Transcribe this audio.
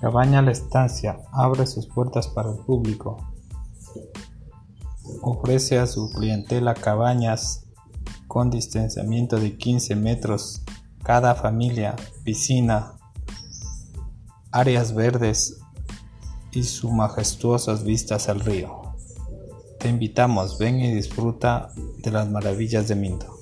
Cabaña La Estancia abre sus puertas para el público. Ofrece a su clientela cabañas con distanciamiento de 15 metros cada familia, piscina, áreas verdes y sus majestuosas vistas al río. Te invitamos, ven y disfruta de las maravillas de Mindo.